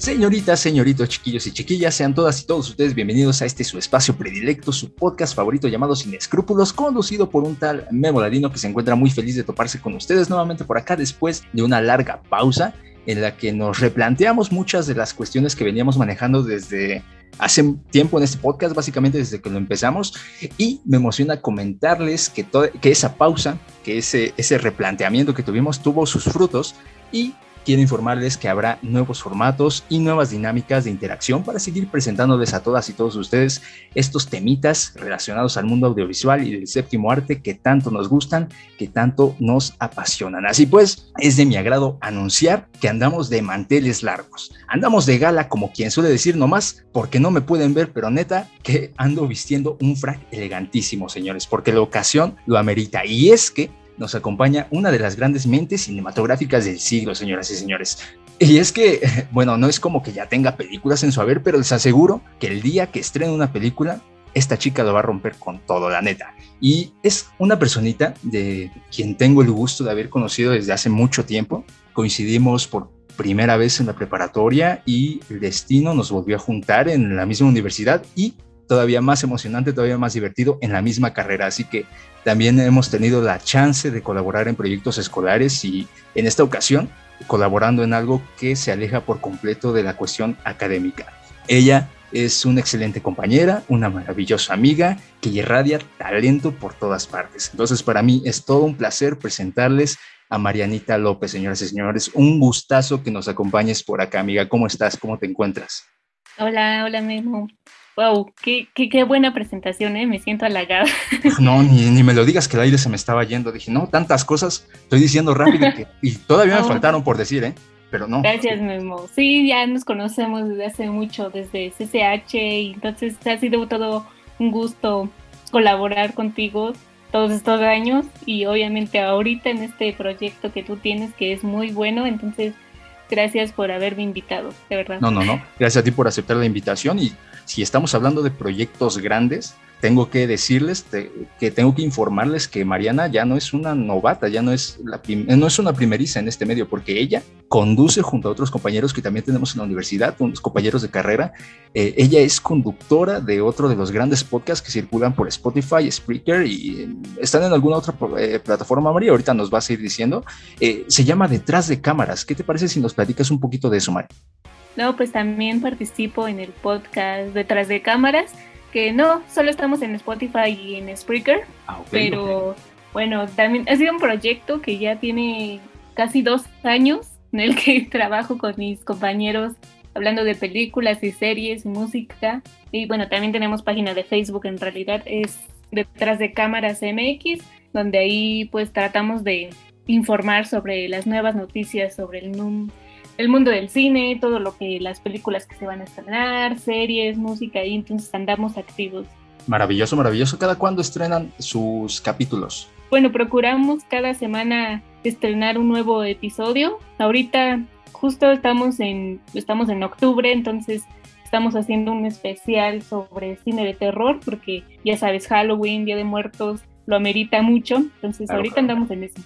Señoritas, señoritos, chiquillos y chiquillas, sean todas y todos ustedes bienvenidos a este su espacio predilecto, su podcast favorito llamado Sin Escrúpulos, conducido por un tal Memo Ladino que se encuentra muy feliz de toparse con ustedes nuevamente por acá después de una larga pausa en la que nos replanteamos muchas de las cuestiones que veníamos manejando desde hace tiempo en este podcast, básicamente desde que lo empezamos, y me emociona comentarles que, que esa pausa, que ese, ese replanteamiento que tuvimos tuvo sus frutos y quiero informarles que habrá nuevos formatos y nuevas dinámicas de interacción para seguir presentándoles a todas y todos ustedes estos temitas relacionados al mundo audiovisual y del séptimo arte que tanto nos gustan, que tanto nos apasionan. Así pues, es de mi agrado anunciar que andamos de manteles largos. Andamos de gala como quien suele decir nomás, porque no me pueden ver, pero neta que ando vistiendo un frac elegantísimo, señores, porque la ocasión lo amerita. Y es que nos acompaña una de las grandes mentes cinematográficas del siglo, señoras y señores. Y es que, bueno, no es como que ya tenga películas en su haber, pero les aseguro que el día que estrene una película, esta chica lo va a romper con todo, la neta. Y es una personita de quien tengo el gusto de haber conocido desde hace mucho tiempo. Coincidimos por primera vez en la preparatoria y el destino nos volvió a juntar en la misma universidad y todavía más emocionante, todavía más divertido en la misma carrera. Así que también hemos tenido la chance de colaborar en proyectos escolares y en esta ocasión colaborando en algo que se aleja por completo de la cuestión académica. Ella es una excelente compañera, una maravillosa amiga que irradia talento por todas partes. Entonces, para mí es todo un placer presentarles a Marianita López, señoras y señores. Un gustazo que nos acompañes por acá, amiga. ¿Cómo estás? ¿Cómo te encuentras? Hola, hola, Memo. Wow, qué, qué, buena presentación, ¿eh? Me siento halagada. No, ni, ni, me lo digas que el aire se me estaba yendo. Dije, no, tantas cosas, estoy diciendo rápido y todavía me faltaron por decir, ¿eh? Pero no. Gracias, Memo. Sí, ya nos conocemos desde hace mucho, desde CCH, y entonces ha sido todo un gusto colaborar contigo todos estos años y obviamente ahorita en este proyecto que tú tienes que es muy bueno, entonces gracias por haberme invitado, de verdad. No, no, no. Gracias a ti por aceptar la invitación y si estamos hablando de proyectos grandes, tengo que decirles que tengo que informarles que Mariana ya no es una novata, ya no es, la no es una primeriza en este medio, porque ella conduce junto a otros compañeros que también tenemos en la universidad, unos compañeros de carrera. Eh, ella es conductora de otro de los grandes podcasts que circulan por Spotify, Spreaker y eh, están en alguna otra eh, plataforma, María. Ahorita nos vas a ir diciendo. se llama Detrás de Cámaras. ¿Qué te parece si nos platicas un poquito de eso, María? No, pues también participo en el podcast Detrás de Cámaras, que no, solo estamos en Spotify y en Spreaker, ah, pero bueno, también ha sido un proyecto que ya tiene casi dos años en el que trabajo con mis compañeros hablando de películas y series y música. Y bueno, también tenemos página de Facebook, en realidad es Detrás de Cámaras MX, donde ahí pues tratamos de informar sobre las nuevas noticias sobre el NUM el mundo del cine, todo lo que las películas que se van a estrenar, series, música, y entonces andamos activos. Maravilloso, maravilloso. ¿Cada cuándo estrenan sus capítulos? Bueno, procuramos cada semana estrenar un nuevo episodio. Ahorita justo estamos en, estamos en octubre, entonces estamos haciendo un especial sobre cine de terror, porque ya sabes, Halloween, Día de Muertos, lo amerita mucho. Entonces ahorita andamos en eso.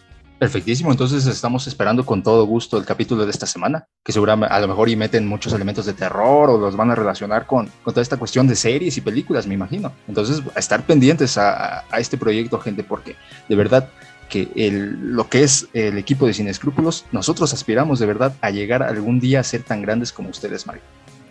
Perfectísimo, entonces estamos esperando con todo gusto el capítulo de esta semana, que seguramente a lo mejor y meten muchos elementos de terror o los van a relacionar con, toda esta cuestión de series y películas, me imagino. Entonces, a estar pendientes a, a este proyecto, gente, porque de verdad que el, lo que es el equipo de Sin Escrúpulos, nosotros aspiramos de verdad a llegar algún día a ser tan grandes como ustedes, Mario.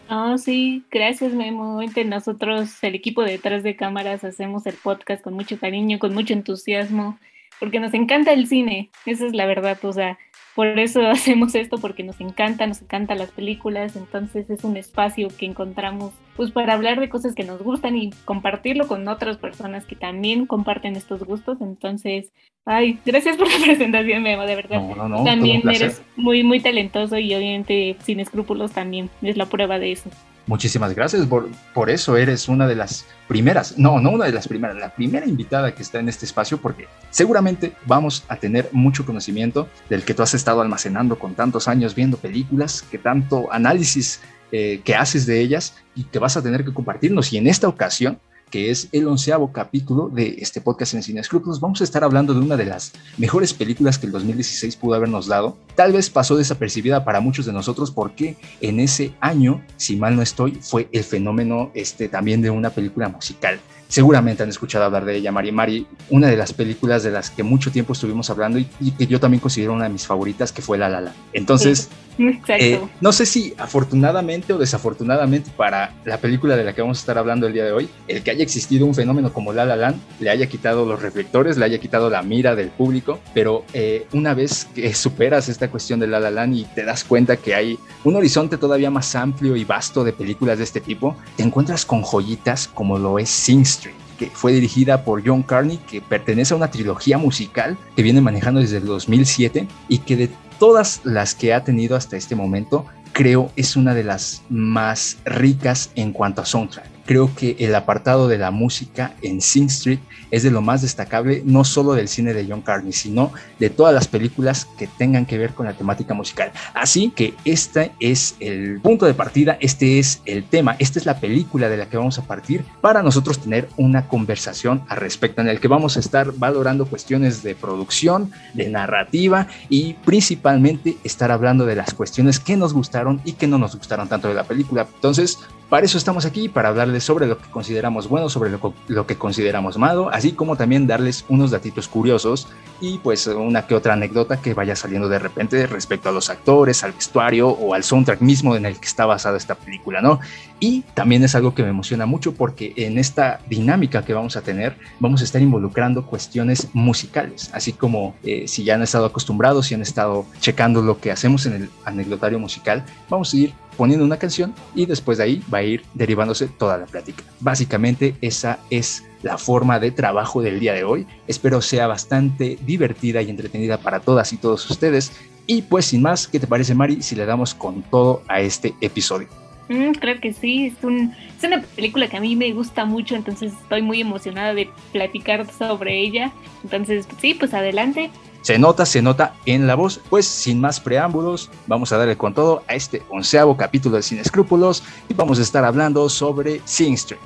Oh, sí, gracias Memo. Nosotros, el equipo detrás de cámaras, hacemos el podcast con mucho cariño, con mucho entusiasmo porque nos encanta el cine, esa es la verdad, o sea, por eso hacemos esto, porque nos encanta, nos encantan las películas, entonces es un espacio que encontramos pues para hablar de cosas que nos gustan y compartirlo con otras personas que también comparten estos gustos, entonces, ay, gracias por la presentación, Memo, de verdad. también eres muy, muy talentoso y obviamente sin escrúpulos también es la prueba de eso. Muchísimas gracias, por, por, eso eres una de las primeras, no, no una de las primeras, la primera invitada que está en este espacio, porque seguramente vamos a tener mucho conocimiento del que tú has estado almacenando con tantos años viendo películas, que tanto análisis eh, que haces de ellas y que vas a tener que compartirnos. Y en esta ocasión que es el onceavo capítulo de este podcast en Cine Escrúpulos. Vamos a estar hablando de una de las mejores películas que el 2016 pudo habernos dado. Tal vez pasó desapercibida para muchos de nosotros porque en ese año, si mal no estoy, fue el fenómeno este, también de una película musical. Seguramente han escuchado hablar de ella, Mari Mari, una de las películas de las que mucho tiempo estuvimos hablando y, que yo también considero una de mis favoritas, que fue La La La. Entonces, eh, no sé si afortunadamente o desafortunadamente para la película de la que vamos a estar hablando el día de hoy, el que haya existido un fenómeno como La La Land le haya quitado los reflectores, le haya quitado la mira del público, pero eh, una vez que superas esta cuestión de La La Land y te das cuenta que hay un horizonte todavía más amplio y vasto de películas de este tipo, te encuentras con joyitas como lo es Sing que fue dirigida por John Carney, que pertenece a una trilogía musical que viene manejando desde el 2007 y que de todas las que ha tenido hasta este momento, creo es una de las más ricas en cuanto a soundtrack. Creo que el apartado de la música en Sing Street es de lo más destacable, no solo del cine de John Carney, sino de todas las películas que tengan que ver con la temática musical. Así que este es el punto de partida, este es el tema, esta es la película de la que vamos a partir para nosotros tener una conversación al respecto, en el que vamos a estar valorando cuestiones de producción, de narrativa y principalmente estar hablando de las cuestiones que nos gustaron y que no nos gustaron tanto de la película. Entonces, para eso estamos aquí, para hablarles sobre lo que consideramos bueno, sobre lo, que consideramos malo, así como también darles unos datitos curiosos y pues una que otra anécdota que vaya saliendo de repente respecto a los actores, al vestuario o al soundtrack mismo en el que está basada esta película, ¿no? Y también es algo que me emociona mucho porque en esta dinámica que vamos a tener vamos a estar involucrando cuestiones musicales, así como eh, si ya han estado acostumbrados, si han estado checando lo que hacemos en el anecdotario musical, vamos a ir poniendo una canción y después de ahí va a ir derivándose toda la plática. Básicamente esa es la forma de trabajo del día de hoy. Espero sea bastante divertida y entretenida para todas y todos ustedes. Y pues sin más, ¿qué te parece Mari si le damos con todo a este episodio? Mm, creo que sí, es, es una película que a mí me gusta mucho, entonces estoy muy emocionada de platicar sobre ella. Entonces, sí, pues adelante. Se nota, se nota en la voz. Pues sin más preámbulos, vamos a darle con todo a este onceavo capítulo de Sin Escrúpulos y vamos a estar hablando sobre Sing Street.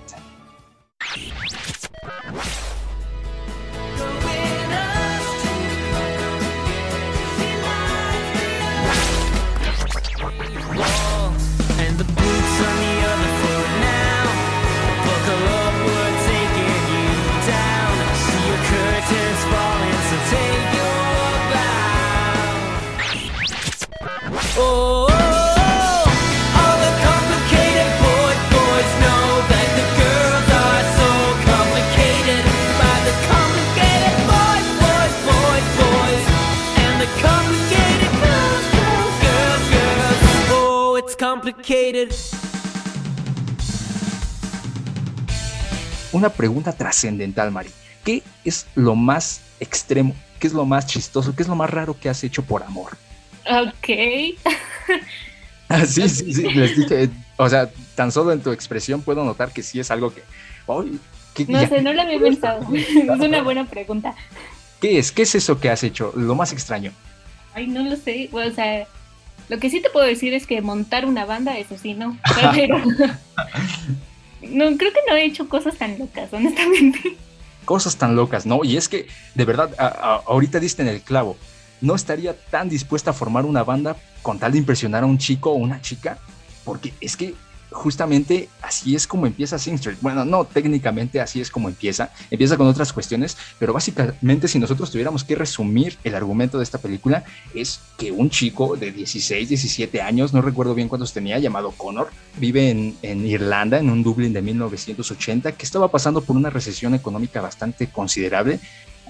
Una pregunta trascendental, Mari. ¿Qué es lo más extremo? ¿Qué es lo más chistoso? ¿Qué es lo más raro que has hecho por amor? Ok. Ah, sí, sí, sí, les dije, o sea, tan solo en tu expresión puedo notar que sí es algo que... no sé, no lo había pensado. es una buena pregunta. ¿Qué es? ¿Qué es eso que has hecho? Lo más extraño. Ay, no lo sé. o sea, lo que sí te puedo decir es que montar una banda, eso sí, no. Pero, no, creo que no he hecho cosas tan locas, honestamente. Cosas tan locas, ¿no? Y es que, de verdad, ahorita diste en el clavo. No estaría tan dispuesta a formar una banda con tal de impresionar a un chico o una chica, porque es que justamente así es como empieza Sing Street. Bueno, no técnicamente así es como empieza, empieza con otras cuestiones, pero básicamente si nosotros tuviéramos que resumir el argumento de esta película es que un chico de 16, 17 años, no recuerdo bien cuántos tenía, llamado Connor, vive en, en Irlanda, en un Dublín de 1980, que estaba pasando por una recesión económica bastante considerable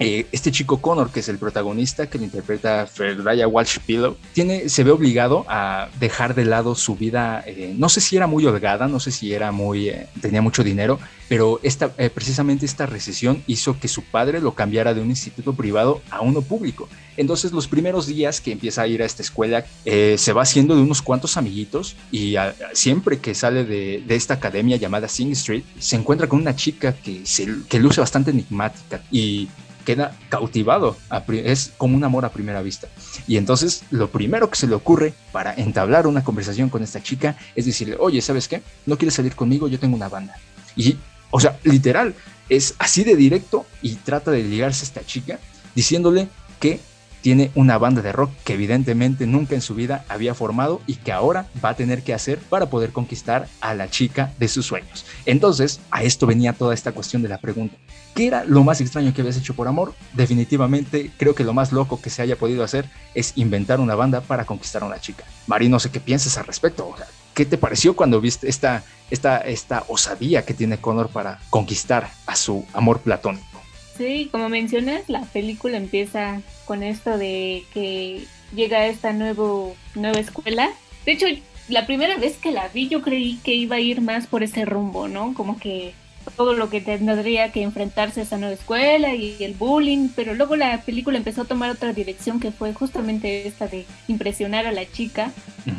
eh, este chico Connor, que es el protagonista, que lo interpreta Fredraya Walsh Pillow, tiene, se ve obligado a dejar de lado su vida, eh, no sé si era muy holgada, no sé si era muy, eh, tenía mucho dinero, pero esta, precisamente esta recesión hizo que su padre lo cambiara de un instituto privado a uno público. Entonces los primeros días que empieza a ir a esta escuela se va haciendo de unos cuantos amiguitos y siempre que sale de, esta academia llamada Sing Street se encuentra con una chica que, se, que luce bastante enigmática y queda cautivado, es como un amor a primera vista. Y entonces lo primero que se le ocurre para entablar una conversación con esta chica es decirle, oye, ¿sabes qué? ¿No quieres salir conmigo? Yo tengo una banda. Y O sea, literal, es así de directo y trata de ligarse a esta chica diciéndole que tiene una banda de rock que evidentemente nunca en su vida había formado y que ahora va a tener que hacer para poder conquistar a la chica de sus sueños. Entonces, a esto venía toda esta cuestión de la pregunta. ¿Qué era lo más extraño que habías hecho por amor? Definitivamente creo que lo más loco que se haya podido hacer es inventar una banda para conquistar a una chica. Mari, no sé qué piensas al respecto. ¿Qué te pareció cuando viste esta, esta, esta osadía que tiene Connor para conquistar a su amor platónico? Sí, como mencionas, la película empieza con esto de que llega esta nuevo, nueva escuela. De hecho, la primera vez que la vi yo creí que iba a ir más por ese rumbo, ¿no? Como que todo lo que tendría que enfrentarse a esa nueva escuela y el bullying, pero luego la película empezó a tomar otra dirección que fue justamente esta de impresionar a la chica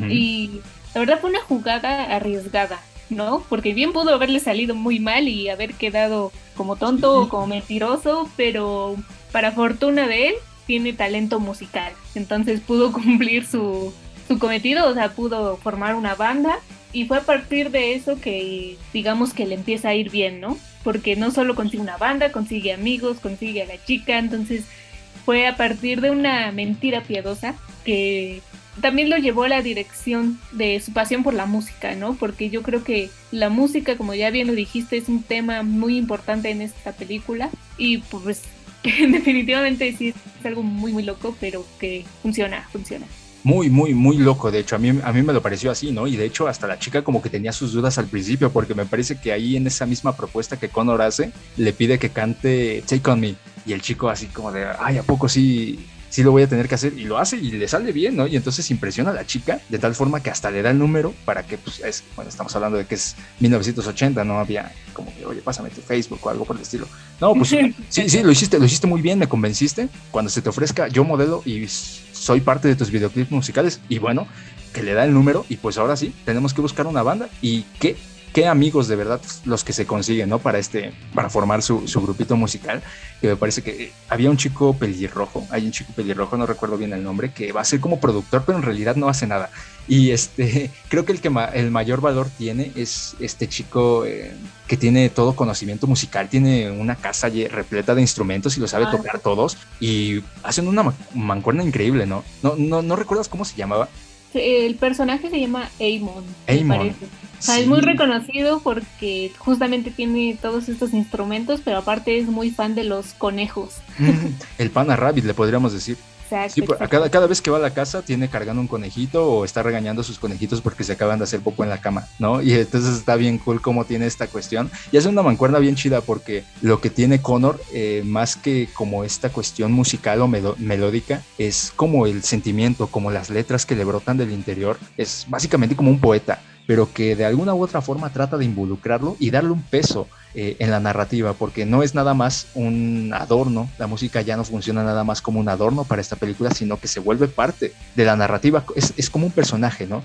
y la verdad fue una jugada arriesgada, ¿no? Porque bien pudo haberle salido muy mal y haber quedado como tonto o como mentiroso, pero para fortuna de él, tiene talento musical. Entonces pudo cumplir su, su cometido, o sea, pudo formar una banda y fue a partir de eso que digamos que le empieza a ir bien, ¿no? Porque no solo consigue una banda, consigue amigos, consigue a la chica, entonces fue a partir de una mentira piadosa que también lo llevó a la dirección de su pasión por la música, ¿no? Porque yo creo que la música, como ya bien lo dijiste, es un tema muy importante en esta película y pues definitivamente sí es algo muy muy loco, pero que funciona, funciona. Muy, muy, muy loco, de hecho, a mí, a mí me lo pareció así, ¿no? Y de hecho, hasta la chica como que tenía sus dudas al principio, porque me parece que ahí en esa misma propuesta que Connor hace, le pide que cante Take On Me, y el chico así como de, ay, ¿a poco sí, sí lo voy a tener que hacer y lo hace y le sale bien, ¿no? Y entonces impresiona a la chica de tal forma que hasta le da el número para que, pues, es, bueno, estamos hablando de que es 1980, no había como que, oye, pásame tu Facebook o algo por el estilo. No, pues sí, sí, lo hiciste, lo hiciste muy bien, me convenciste. Cuando se te ofrezca, yo modelo y soy parte de tus videoclips musicales y bueno, que le da el número y pues ahora sí, tenemos que buscar una banda y qué qué amigos de verdad los que se consiguen, ¿no? Para este, para formar su, su, grupito musical, que me parece que había un chico pelirrojo, hay un chico pelirrojo, no recuerdo bien el nombre, que va a ser como productor, pero en realidad no hace nada. Y este, creo que el que el mayor valor tiene es este chico eh, que tiene todo conocimiento musical, tiene una casa repleta de instrumentos y lo sabe tocar todos y hacen una mancuerna increíble, ¿no? No, no, no recuerdas cómo se llamaba. El personaje se llama Amon. Amon. es muy reconocido porque justamente tiene todos estos instrumentos, pero aparte es muy fan de los conejos. El pana rabbit, le podríamos decir. Sí, pues, cada, cada vez que va a la casa tiene cargando un conejito o está regañando a sus conejitos porque se acaban de hacer poco en la cama, ¿no? Y entonces está bien cool cómo tiene esta cuestión. Y es una mancuerna bien chida porque lo que tiene Connor, eh, más que como esta cuestión musical o melódica, es como el sentimiento, como las letras que le brotan del interior. Es básicamente como un poeta pero que de alguna u otra forma trata de involucrarlo y darle un peso eh, en la narrativa, porque no es nada más un adorno, la música ya no funciona nada más como un adorno para esta película, sino que se vuelve parte de la narrativa, es, es como un personaje, ¿no?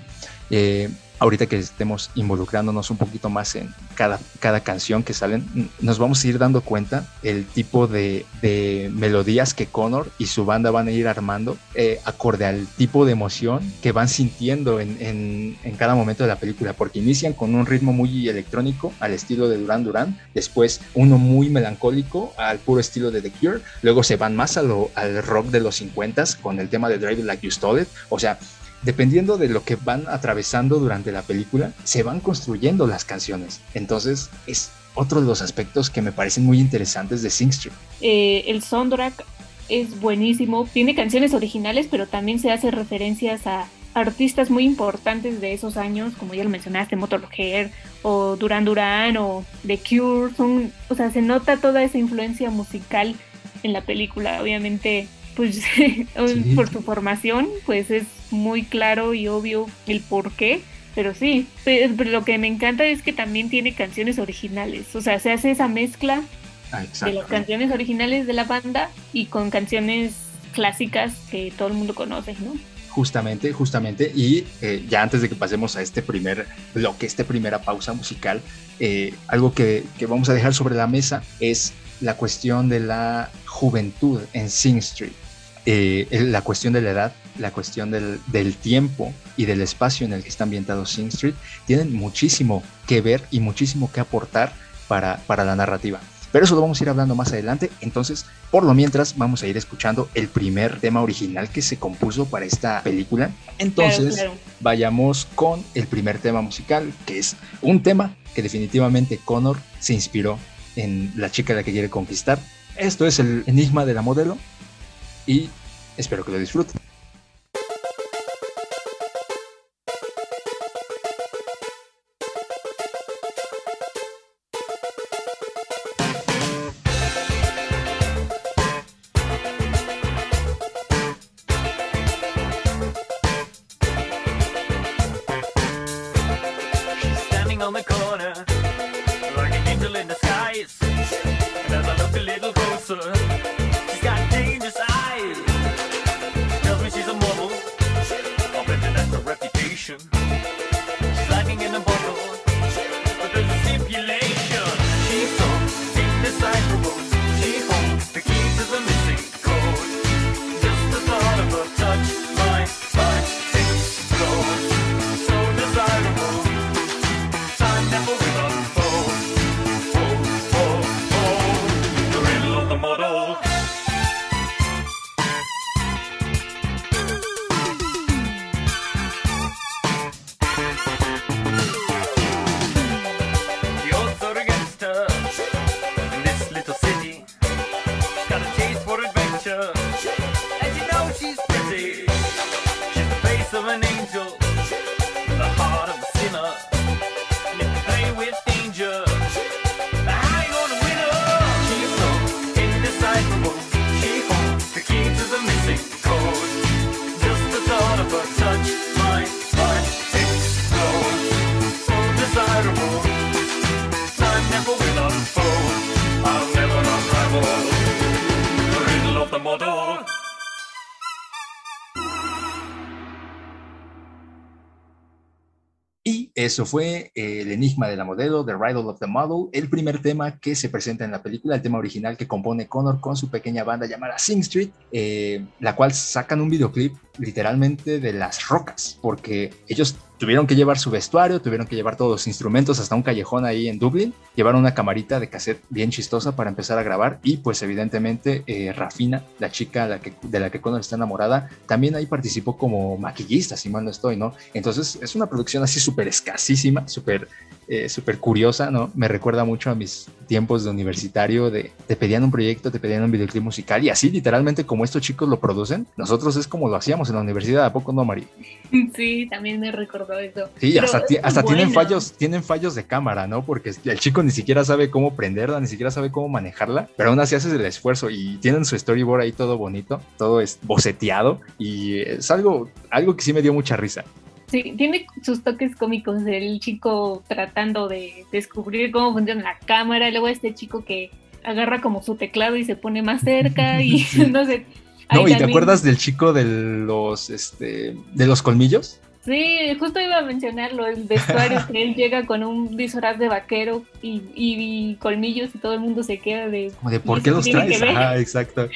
Eh, ahorita que estemos involucrándonos un poquito más en cada, cada canción que salen, nos vamos a ir dando cuenta el tipo de, melodías que Connor y su banda van a ir armando eh, acorde al tipo de emoción que van sintiendo en, cada momento de la película, porque inician con un ritmo muy electrónico al estilo de Duran Duran, después uno muy melancólico al puro estilo de The Cure, luego se van más al rock de los 50 con el tema de Drive Like You Stole It, o sea, dependiendo de lo que van atravesando durante la película, se van construyendo las canciones. Entonces, es otro de los aspectos que me parecen muy interesantes de Sing Street. Eh, el soundtrack es buenísimo, tiene canciones originales, pero también se hace referencias a artistas muy importantes de esos años, como ya lo mencionaste, Motorhead o Duran Duran o The Cure, son, o sea, se nota toda esa influencia musical en la película. Obviamente pues por su formación, pues es muy claro y obvio el por qué. Pero sí, pero lo que me encanta es que también tiene canciones originales. O sea, se hace esa mezcla ah, de las canciones originales de la banda y con canciones clásicas que todo el mundo conoce, ¿no? Justamente, justamente. Y eh, ya antes de que pasemos a este primer bloque, esta primera pausa musical, eh, algo que, que, vamos a dejar sobre la mesa es la cuestión de la juventud en Sing Street. Eh, la cuestión de la edad, la cuestión del, del, tiempo y del espacio en el que está ambientado Sing Street tienen muchísimo que ver y muchísimo que aportar para, para la narrativa. Pero eso lo vamos a ir hablando más adelante. Entonces, por lo mientras, vamos a ir escuchando el primer tema original que se compuso para esta película. Entonces, vayamos con el primer tema musical, que es un tema que definitivamente Connor se inspiró en La chica a la que quiere conquistar. Esto es el enigma de la modelo y espero que lo disfruten. Eso fue eh, El Enigma de la Modelo, The Riddle of the Model, el primer tema que se presenta en la película, el tema original que compone Connor con su pequeña banda llamada Sing Street, eh, la cual sacan un videoclip literalmente de las rocas, porque ellos tuvieron que llevar su vestuario, tuvieron que llevar todos los instrumentos hasta un callejón ahí en Dublín, llevaron una camarita de cassette bien chistosa para empezar a grabar y pues evidentemente eh, Rafina, la chica de la que Connor está enamorada, también ahí participó como maquillista, si mal no estoy, ¿no? Entonces es una producción así súper escasísima, súper eh, súper curiosa, ¿no? Me recuerda mucho a mis tiempos de universitario, de te pedían un proyecto, te pedían un videoclip musical y así literalmente como estos chicos lo producen, nosotros es como lo hacíamos en la universidad, ¿a poco no, Mari? Sí, también me recordó eso. Sí, hasta, tienen fallos, tienen fallos de cámara, ¿no? Porque el chico ni siquiera sabe cómo prenderla, ni siquiera sabe cómo manejarla, pero aún así haces el esfuerzo y tienen su storyboard ahí todo bonito, todo es boceteado y es algo, algo que sí me dio mucha risa. Sí, tiene sus toques cómicos, el chico tratando de descubrir cómo funciona la cámara, luego este chico que agarra como su teclado y se pone más cerca y no sé. No, ¿y te acuerdas del chico de los este de los colmillos? Sí, justo iba a mencionarlo, el vestuario que él llega con un disfraz de vaquero y, colmillos y todo el mundo se queda de... Como de ¿por qué los traes? Ah, exacto.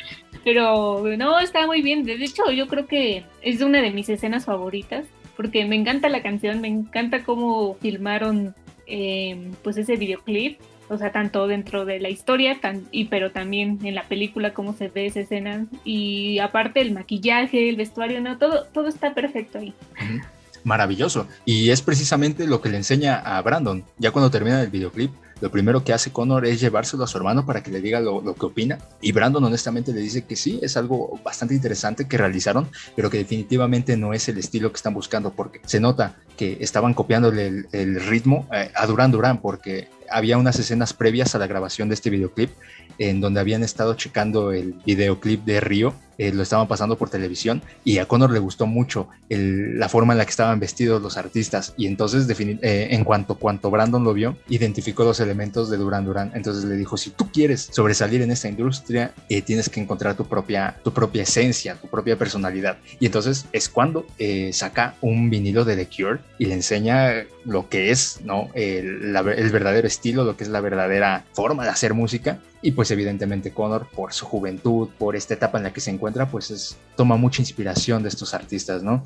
Pero no, está muy bien. De hecho, yo creo que es una de mis escenas favoritas porque me encanta la canción, me encanta cómo filmaron eh, pues ese videoclip, o sea, tanto dentro de la historia, y, pero también en la película cómo se ve esa escena, y aparte el maquillaje, el vestuario, no, todo, todo está perfecto ahí. Maravilloso. Y es precisamente lo que le enseña a Brandon, ya cuando termina el videoclip lo primero que hace Connor es llevárselo a su hermano para que le diga lo, que opina. Y Brandon honestamente le dice que sí, es algo bastante interesante que realizaron, pero que definitivamente no es el estilo que están buscando, porque se nota que estaban copiándole el, ritmo eh, a Duran Duran, porque había unas escenas previas a la grabación de este videoclip en donde habían estado checando el videoclip de Río, eh, lo estaban pasando por televisión y a Connor le gustó mucho la forma en la que estaban vestidos los artistas y entonces eh, en cuanto, cuanto Brandon lo vio, identificó los elementos de Duran Duran, entonces le dijo, si tú quieres sobresalir en esta industria, eh, tienes que encontrar tu propia, tu propia esencia, tu propia personalidad. Y entonces es cuando saca un vinilo de The Cure y le enseña lo que es ¿no? el verdadero estilo, lo que es la verdadera forma de hacer música y pues evidentemente Connor, por su juventud, por esta etapa en la que se encuentra, pues es, toma mucha inspiración de estos artistas, ¿no?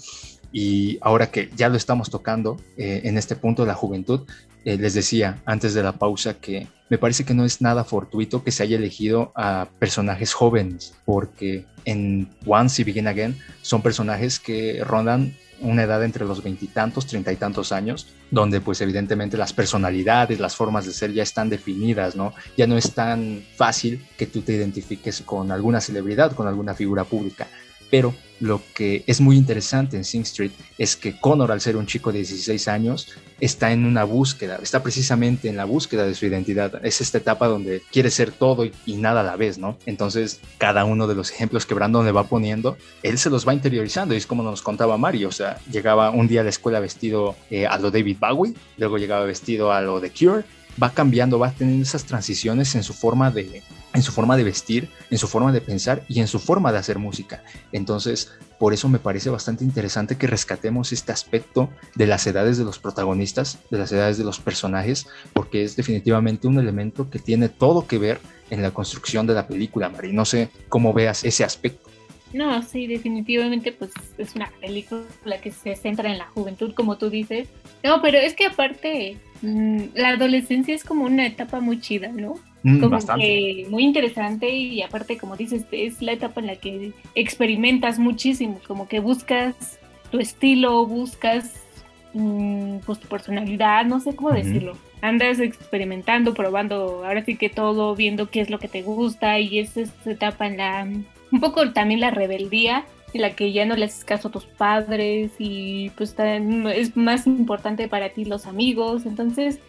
Y ahora que ya lo estamos tocando eh, en este punto de la juventud, eh, les decía antes de la pausa que me parece que no es nada fortuito que se haya elegido a personajes jóvenes, porque en Once y Begin Again son personajes que rondan una edad entre los veintitantos, treinta y tantos años, donde pues evidentemente las personalidades, las formas de ser ya están definidas, ¿no? Ya no es tan fácil que tú te identifiques con alguna celebridad, con alguna figura pública. Pero lo que es muy interesante en Sing Street es que Connor, al ser un chico de 16 años, está en una búsqueda, está precisamente en la búsqueda de su identidad. Es esta etapa donde quiere ser todo y, nada a la vez, ¿no? Entonces, cada uno de los ejemplos que Brandon le va poniendo, él se los va interiorizando. Y es como nos contaba Mario, o sea, llegaba un día a la escuela vestido eh, a lo David Bowie, luego llegaba vestido a lo de Cure, va cambiando, va teniendo esas transiciones en su forma de, en su forma de vestir, en su forma de pensar y en su forma de hacer música. Entonces, por eso me parece bastante interesante que rescatemos este aspecto de las edades de los protagonistas, de las edades de los personajes, porque es definitivamente un elemento que tiene todo que ver en la construcción de la película, Mari. No sé cómo veas ese aspecto. No, sí, definitivamente pues es una película que se centra en la juventud, como tú dices. No, pero es que aparte la adolescencia es como una etapa muy chida, ¿no? Mm, como que muy interesante y aparte, como dices, es la etapa en la que experimentas muchísimo, como que buscas tu estilo, buscas mm, pues tu personalidad, no sé cómo decirlo. Andas experimentando, probando, ahora sí que todo, viendo qué es lo que te gusta y es esa etapa en la, un poco también la rebeldía en la que ya no le haces caso a tus padres y pues es más importante para ti los amigos, entonces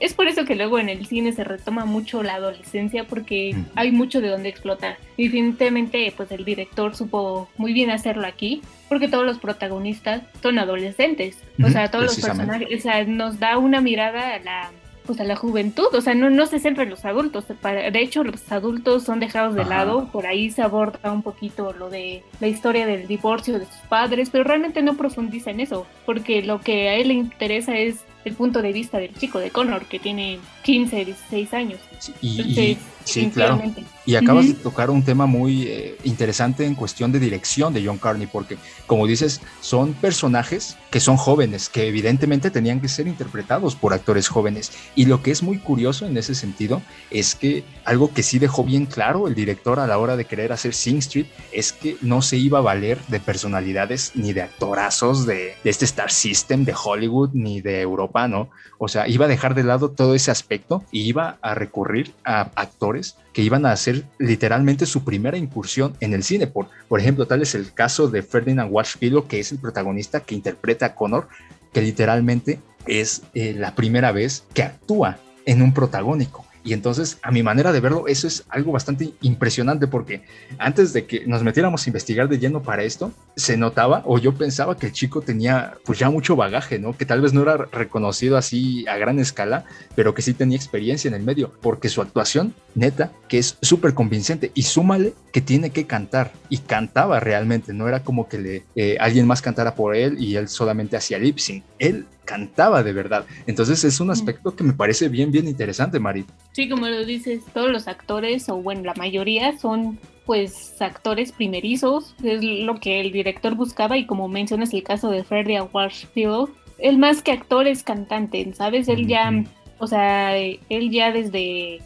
es por eso que luego en el cine se retoma mucho la adolescencia porque hay mucho de donde explotar. Definitivamente, pues el director supo muy bien hacerlo aquí porque todos los protagonistas son adolescentes. O sea, todos los personajes, o sea, nos da una mirada a la pues a la juventud, o sea, no, no se centra en los adultos, de hecho los adultos son dejados de lado, por ahí se aborda un poquito lo de la historia del divorcio de sus padres, pero realmente no profundiza en eso, porque lo que a él le interesa es el punto de vista del chico de Connor, que tiene 15, 16 años. y, Sí, claro. Y acabas de tocar un tema muy eh, interesante en cuestión de dirección de John Carney, porque como dices, son personajes que son jóvenes, que evidentemente tenían que ser interpretados por actores jóvenes. Y lo que es muy curioso en ese sentido es que algo que sí dejó bien claro el director a la hora de querer hacer Sing Street es que no se iba a valer de personalidades ni de actorazos de, de este Star System de Hollywood ni de Europa, ¿no? O sea, iba a dejar de lado todo ese aspecto y iba a recurrir a actores que iban a hacer literalmente su primera incursión en el cine. Por, por ejemplo, tal es el caso de Ferdinand Walsh que es el protagonista que interpreta a Connor, que literalmente es eh, la primera vez que actúa en un protagónico. Y entonces, a mi manera de verlo, eso es algo bastante impresionante porque antes de que nos metiéramos a investigar de lleno para esto, se notaba o yo pensaba que el chico tenía pues ya mucho bagaje, ¿no? Que tal vez no era reconocido así a gran escala, pero que sí tenía experiencia en el medio, porque su actuación, neta, que es súper convincente y súmale que tiene que cantar y cantaba realmente, no era como que le, eh, alguien más cantara por él y él solamente hacía lip sync. Él cantaba de verdad. Entonces es un aspecto que me parece bien, bien interesante, Mari. Sí, como lo dices, todos los actores, o bueno, la mayoría son pues actores primerizos, es lo que el director buscaba y como mencionas el caso de Freddie Warshfield, él más que actor es cantante, ¿sabes? Él ya, o sea, él ya desde,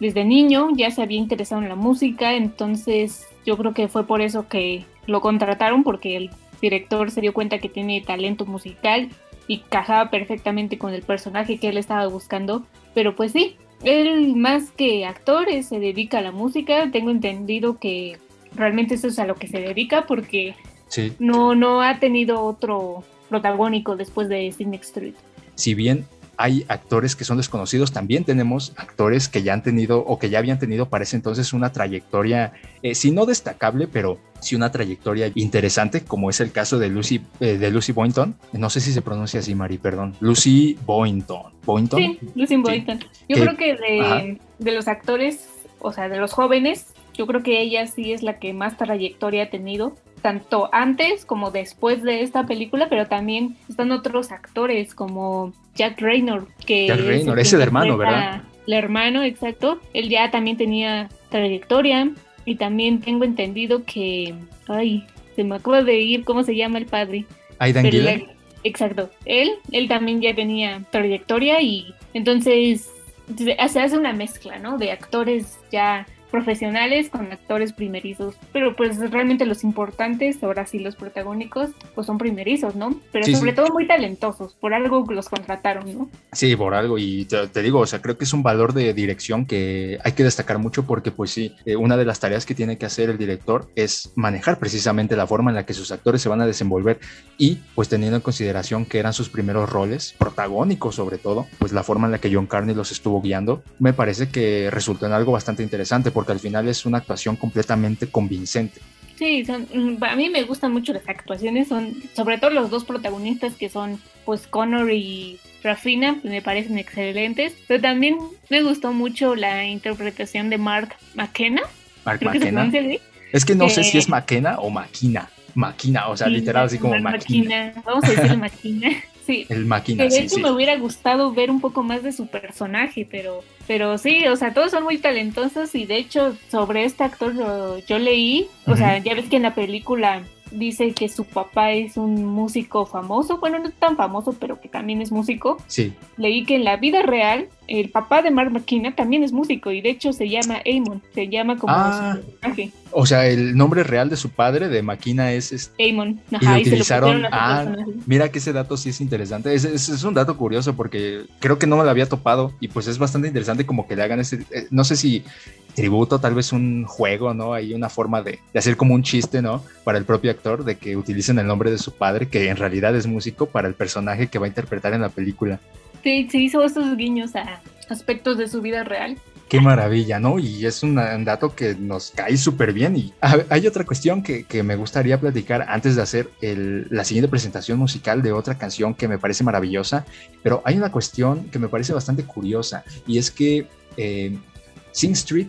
desde niño ya se había interesado en la música, entonces yo creo que fue por eso que lo contrataron porque el director se dio cuenta que tiene talento musical y cajaba perfectamente con el personaje que él estaba buscando. Pero pues sí, él más que actor se dedica a la música. Tengo entendido que realmente eso es a lo que se dedica porque no, no ha tenido otro protagónico después de Cynic Street. Si bien hay actores que son desconocidos, también tenemos actores que ya han tenido o que ya habían tenido para ese entonces una trayectoria, eh, si no destacable, pero sí una trayectoria interesante, como es el caso de Lucy, eh, de Lucy Boynton. No sé si se pronuncia así, Mari, perdón. Lucy Boynton. ¿Boynton? Sí, Lucy Boynton. Yo creo que de, de los actores, o sea, de los jóvenes, yo creo que ella sí es la que más trayectoria ha tenido tanto antes como después de esta película, pero también están otros actores como Jack Raynor, que Jack Raynor, es, el hermano, ¿verdad? El hermano, exacto. Él ya también tenía trayectoria y también tengo entendido que, ay, se me acaba de ir cómo se llama el padre. Aidan Gillen. Exacto. Él, él también ya tenía trayectoria y entonces se hace una mezcla, ¿no? De actores ya profesionales con actores primerizos, pero pues realmente los importantes, ahora sí los protagónicos, pues son primerizos, ¿no? Pero sobre todo muy talentosos, por algo los contrataron, ¿no? Sí, por algo, y te, digo, o sea, creo que es un valor de dirección que hay que destacar mucho porque pues sí, eh, una de las tareas que tiene que hacer el director es manejar precisamente la forma en la que sus actores se van a desenvolver y pues teniendo en consideración que eran sus primeros roles, protagónicos sobre todo, pues la forma en la que John Carney los estuvo guiando, me parece que resultó en algo bastante interesante porque al final es una actuación completamente convincente. Sí, son, mm, a mí me gustan mucho las actuaciones, son sobre todo los dos protagonistas que son pues Connor y Rafina, me parecen excelentes, pero también me gustó mucho la interpretación de Mark McKenna. Mark McKenna. es que no sé si es McKenna o Maquina. Maquina, o sea, literal así como Maquina. Vamos a decir Maquina. Sí. El máquina. de hecho me hubiera gustado ver un poco más de su personaje, pero, pero sí, o sea, todos son muy talentosos y de hecho sobre este actor yo, leí, o sea, ya ves que en la película dice que su papá es un músico famoso, bueno, no tan famoso, pero que también es músico. Sí. Leí que en la vida real el papá de Mark McKenna también es músico y de hecho se llama Amon, se llama como ah, su personaje. O sea, el nombre real de su padre de McKenna es este. Amon. Ajá, y, lo utilizaron. ah, mira que ese dato sí es interesante. Es, es, un dato curioso porque creo que no me lo había topado y pues es bastante interesante como que le hagan ese. Eh, no sé si tributo, tal vez un juego, ¿no? Hay una forma de, de, hacer como un chiste, ¿no? Para el propio actor, de que utilicen el nombre de su padre, que en realidad es músico, para el personaje que va a interpretar en la película. Sí, se hizo estos guiños a aspectos de su vida real. Qué maravilla, ¿no? Y es un, dato que nos cae súper bien. Y hay otra cuestión que, que, me gustaría platicar antes de hacer la siguiente presentación musical de otra canción que me parece maravillosa. Pero hay una cuestión que me parece bastante curiosa y es que eh, Sing Street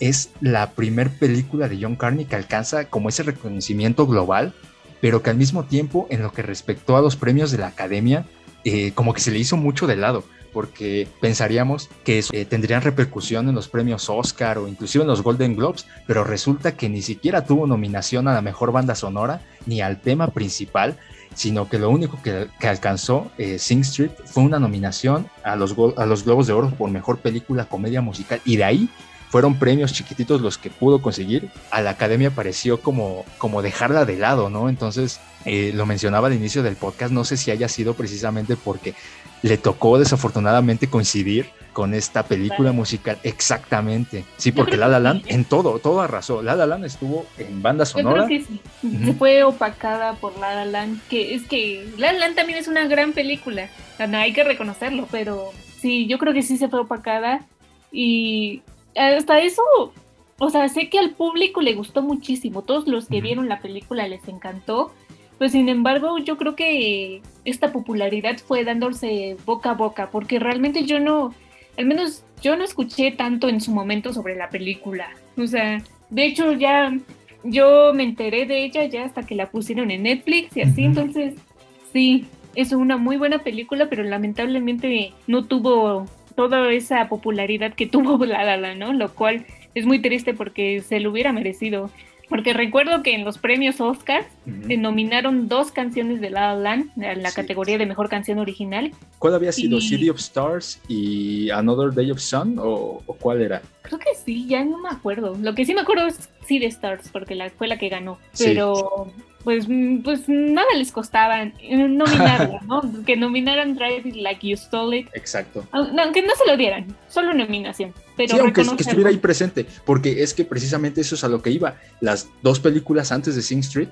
es la primer película de John Carney que alcanza como ese reconocimiento global, pero que al mismo tiempo en lo que respectó a los premios de la Academia eh, como que se le hizo mucho de lado porque pensaríamos que eh, tendrían repercusión en los premios Oscar o inclusive en los Golden Globes, pero resulta que ni siquiera tuvo nominación a la mejor banda sonora ni al tema principal, sino que lo único que, alcanzó eh, Sing Street fue una nominación a los, a los Globos de Oro por mejor película comedia musical y de ahí fueron premios chiquititos los que pudo conseguir, a la academia pareció como, como dejarla de lado, ¿no? Entonces, eh, lo mencionaba al inicio del podcast, no sé si haya sido precisamente porque le tocó desafortunadamente coincidir con esta película musical exactamente. Sí, porque La La Land en todo, todo arrasó. La La Land estuvo en banda sonora. Yo creo que sí. Se fue opacada por La La Land, que es que La La Land también es una gran película. Hay que reconocerlo, pero sí, yo creo que sí se fue opacada y hasta eso, o sea, sé que al público le gustó muchísimo, todos los que vieron la película les encantó, pues sin embargo yo creo que esta popularidad fue dándose boca a boca, porque realmente yo no, al menos yo no escuché tanto en su momento sobre la película, o sea, de hecho ya yo me enteré de ella ya hasta que la pusieron en Netflix y así, entonces sí, es una muy buena película, pero lamentablemente no tuvo toda esa popularidad que tuvo La La ¿no? Lo cual es muy triste porque se lo hubiera merecido. Porque recuerdo que en los premios Oscar se nominaron dos canciones de La La Land en la categoría de mejor canción original. ¿Cuál había sido? ¿City of Stars y Another Day of Sun? ¿O, cuál era? Creo que sí, ya no me acuerdo. Lo que sí me acuerdo es City of Stars, porque la, fue la que ganó. Pero pues, mm, pues nada les costaba eh, nominarla, ¿no? que nominaran Drive Like You Stole It. Exacto. Aunque no se lo dieran, solo nominación. Pero sí, aunque estuviera ahí presente, porque es que precisamente eso es a lo que iba. Las dos películas antes de Sing Street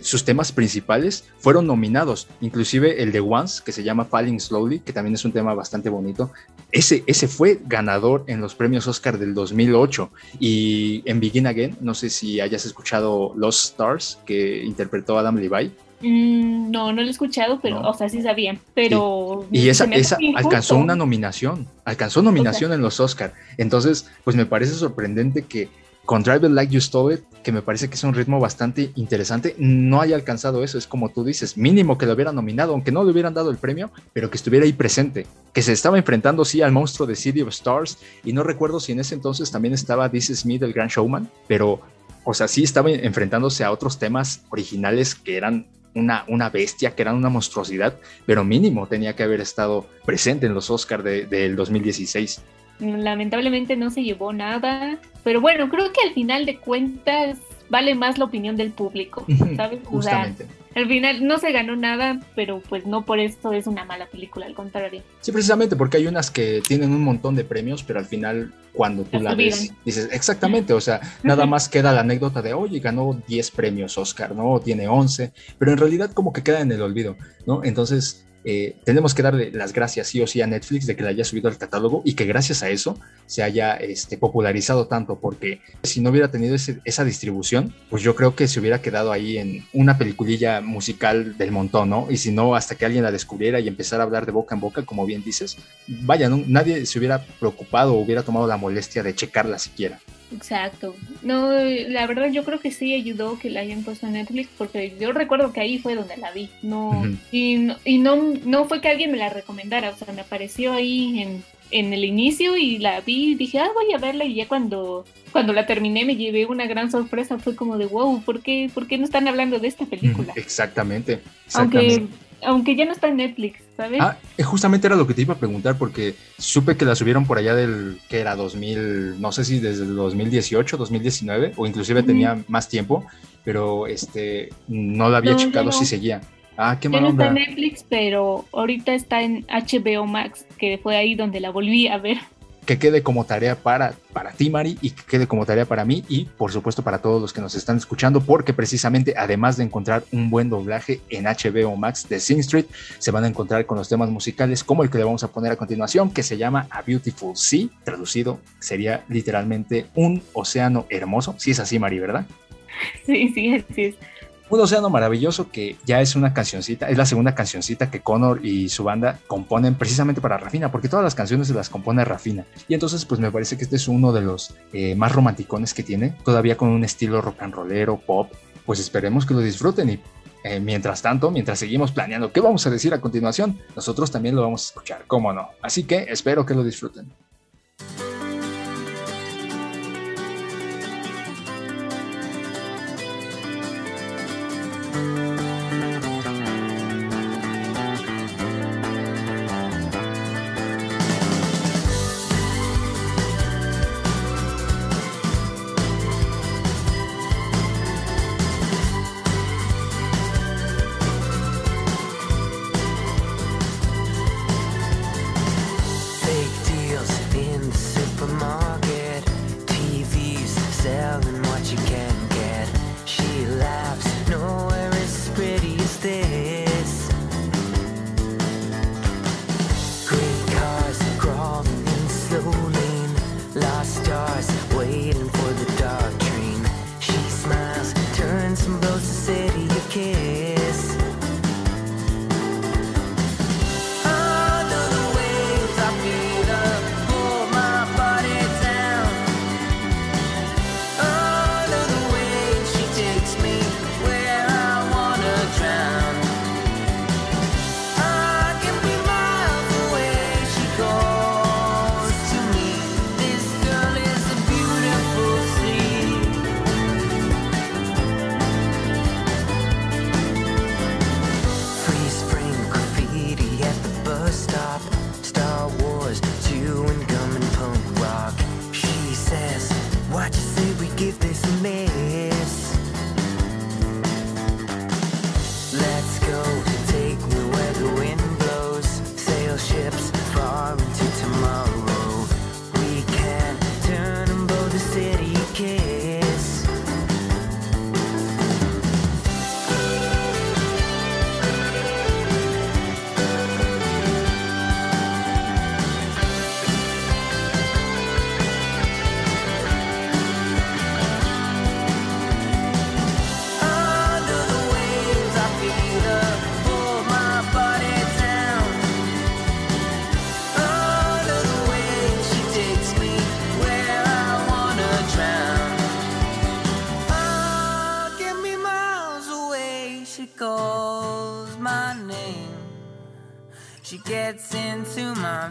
sus temas principales fueron nominados, inclusive el de Once, que se llama Falling Slowly, que también es un tema bastante bonito. Ese, ese fue ganador en los premios Oscar del 2008 y en Begin Again, no sé si hayas escuchado Lost Stars que interpretó Adam Levine. Mm, no, no lo he escuchado, pero, o sea, sí sabía, pero... Y esa, esa alcanzó una nominación, alcanzó nominación en los Oscar. Entonces, pues me parece sorprendente que con Drive Like You Stole It, que me parece que es un ritmo bastante interesante, no haya alcanzado eso. Es como tú dices, mínimo que lo hubieran nominado, aunque no le hubieran dado el premio, pero que estuviera ahí presente, que se estaba enfrentando, sí, al monstruo de City of Stars. Y no recuerdo si en ese entonces también estaba This Is Me, del Grand Showman, pero, o sea, sí estaba enfrentándose a otros temas originales que eran una, una bestia, que eran una monstruosidad, pero mínimo tenía que haber estado presente en los Oscars del 2016. Lamentablemente no se llevó nada, pero bueno, creo que al final de cuentas vale más la opinión del público, ¿sabes? Justamente. al final no se ganó nada, pero pues no por esto es una mala película, al contrario. Sí, precisamente porque hay unas que tienen un montón de premios, pero al final cuando tú la, ves dices, exactamente, o sea, nada más queda la anécdota de, oye, ganó 10 premios Oscar, ¿no? tiene 11, pero en realidad como que queda en el olvido, ¿no? Entonces eh, tenemos que darle las gracias sí o sí a Netflix de que la haya subido al catálogo y que gracias a eso se haya este, popularizado tanto, porque si no hubiera tenido esa distribución, pues yo creo que se hubiera quedado ahí en una peliculilla musical del montón, ¿no? Y si no, hasta que alguien la descubriera y empezara a hablar de boca en boca, como bien dices, vaya, nadie se hubiera preocupado o hubiera tomado la molestia de checarla siquiera. Exacto. No, la verdad yo creo que sí ayudó que la hayan puesto en Netflix porque yo recuerdo que ahí fue donde la vi. No, y, no, y no, no fue que alguien me la recomendara, o sea, me apareció ahí en, en el inicio y la vi y dije, ah, voy a verla y ya cuando, cuando la terminé me llevé una gran sorpresa, fue como de, wow, ¿por qué, ¿por qué no están hablando de esta película? Exactamente. exactamente. Aunque aunque ya no está en Netflix, ¿sabes? Ah, eh, justamente era lo que te iba a preguntar porque supe que la subieron por allá del que era 2000, no sé si desde el 2018, 2019 o inclusive tenía más tiempo, pero este no la había checado si seguía. Ah, qué mal no está en Netflix, pero ahorita está en HBO Max, que fue ahí donde la volví a ver que quede como tarea para, para ti, Mari, y que quede como tarea para mí y, por supuesto, para todos los que nos están escuchando, porque precisamente, además de encontrar un buen doblaje en HBO Max de Sing Street, se van a encontrar con los temas musicales como el que le vamos a poner a continuación, que se llama A Beautiful Sea, traducido sería literalmente un océano hermoso. Sí es así, Mari, ¿verdad? Sí, sí, así es. Un océano maravilloso que ya es una cancioncita, es la segunda cancioncita que Connor y su banda componen precisamente para Rafina, porque todas las canciones se las compone Rafina. Y entonces pues me parece que este es uno de los eh, más romanticones que tiene, todavía con un estilo rock and rollero, pop. Pues esperemos que lo disfruten y eh, mientras tanto, mientras seguimos planeando qué vamos a decir a continuación, nosotros también lo vamos a escuchar, cómo no. Así que espero que lo disfruten.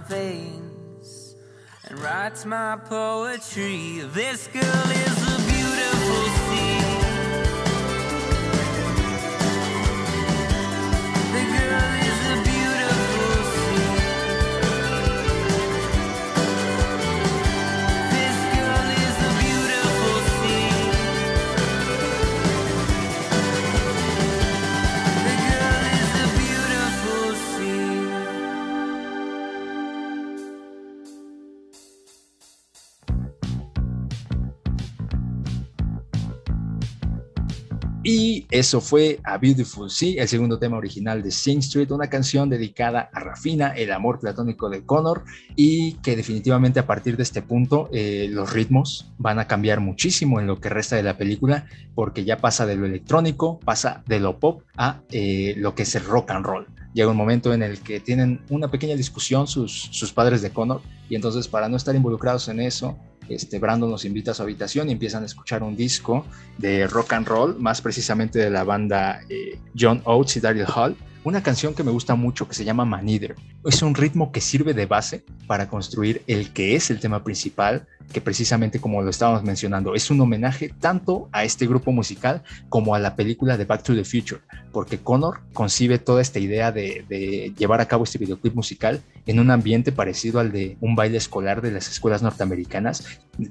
veins and writes my poetry. This girl Y eso fue A Beautiful Sea, el segundo tema original de Sing Street, una canción dedicada a Rafina, el amor platónico de Connor, y que definitivamente a partir de este punto eh, los ritmos van a cambiar muchísimo en lo que resta de la película, porque ya pasa de lo electrónico, pasa de lo pop a eh, lo que es el rock and roll. Llega un momento en el que tienen una pequeña discusión sus, sus padres de Connor, y entonces para no estar involucrados en eso, este, Brandon nos invita a su habitación y empiezan a escuchar un disco de rock and roll, más precisamente de la banda eh, John Oates y Daryl Hall, una canción que me gusta mucho que se llama Man Es un ritmo que sirve de base para construir el que es el tema principal, que precisamente como lo estábamos mencionando, es un homenaje tanto a este grupo musical como a la película de Back to the Future, porque Connor concibe toda esta idea de, de llevar a cabo este videoclip musical en un ambiente parecido al de un baile escolar de las escuelas norteamericanas.